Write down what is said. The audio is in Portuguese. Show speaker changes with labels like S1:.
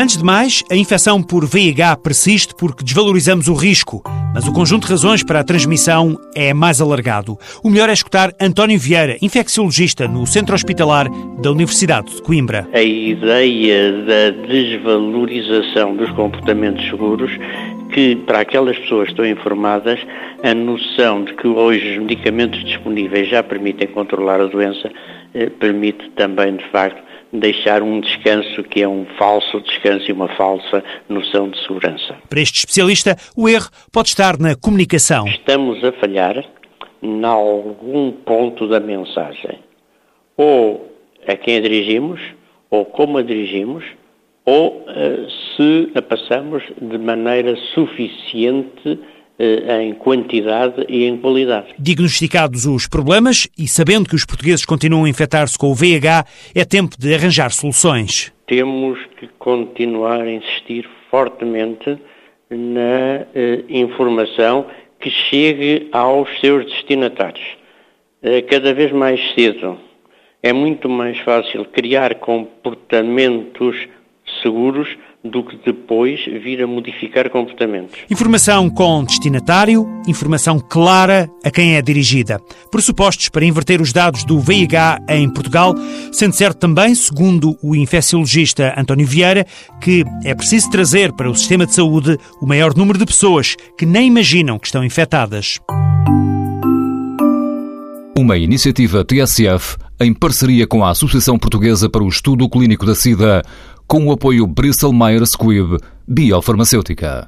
S1: Antes de mais, a infecção por VIH persiste porque desvalorizamos o risco, mas o conjunto de razões para a transmissão é mais alargado. O melhor é escutar António Vieira, infecciologista no Centro Hospitalar da Universidade de Coimbra.
S2: A ideia da desvalorização dos comportamentos seguros que para aquelas pessoas que estão informadas, a noção de que hoje os medicamentos disponíveis já permitem controlar a doença, eh, permite também, de facto, deixar um descanso que é um falso descanso e uma falsa noção de segurança.
S1: Para este especialista, o erro pode estar na comunicação.
S2: Estamos a falhar em algum ponto da mensagem. Ou a quem a dirigimos, ou como a dirigimos, ou uh, se a passamos de maneira suficiente uh, em quantidade e em qualidade.
S1: Diagnosticados os problemas e sabendo que os portugueses continuam a infectar-se com o VIH, é tempo de arranjar soluções.
S2: Temos que continuar a insistir fortemente na uh, informação que chegue aos seus destinatários. cada vez mais cedo é muito mais fácil criar comportamentos seguros do que depois vir a modificar comportamentos.
S1: Informação com destinatário, informação clara a quem é dirigida. Pressupostos para inverter os dados do VIH em Portugal, sendo certo também, segundo o infecciologista António Vieira, que é preciso trazer para o sistema de saúde o maior número de pessoas que nem imaginam que estão infectadas.
S3: Uma iniciativa TSF em parceria com a Associação Portuguesa para o Estudo Clínico da SIDA com o apoio Bristol Myers Squibb Biofarmacêutica.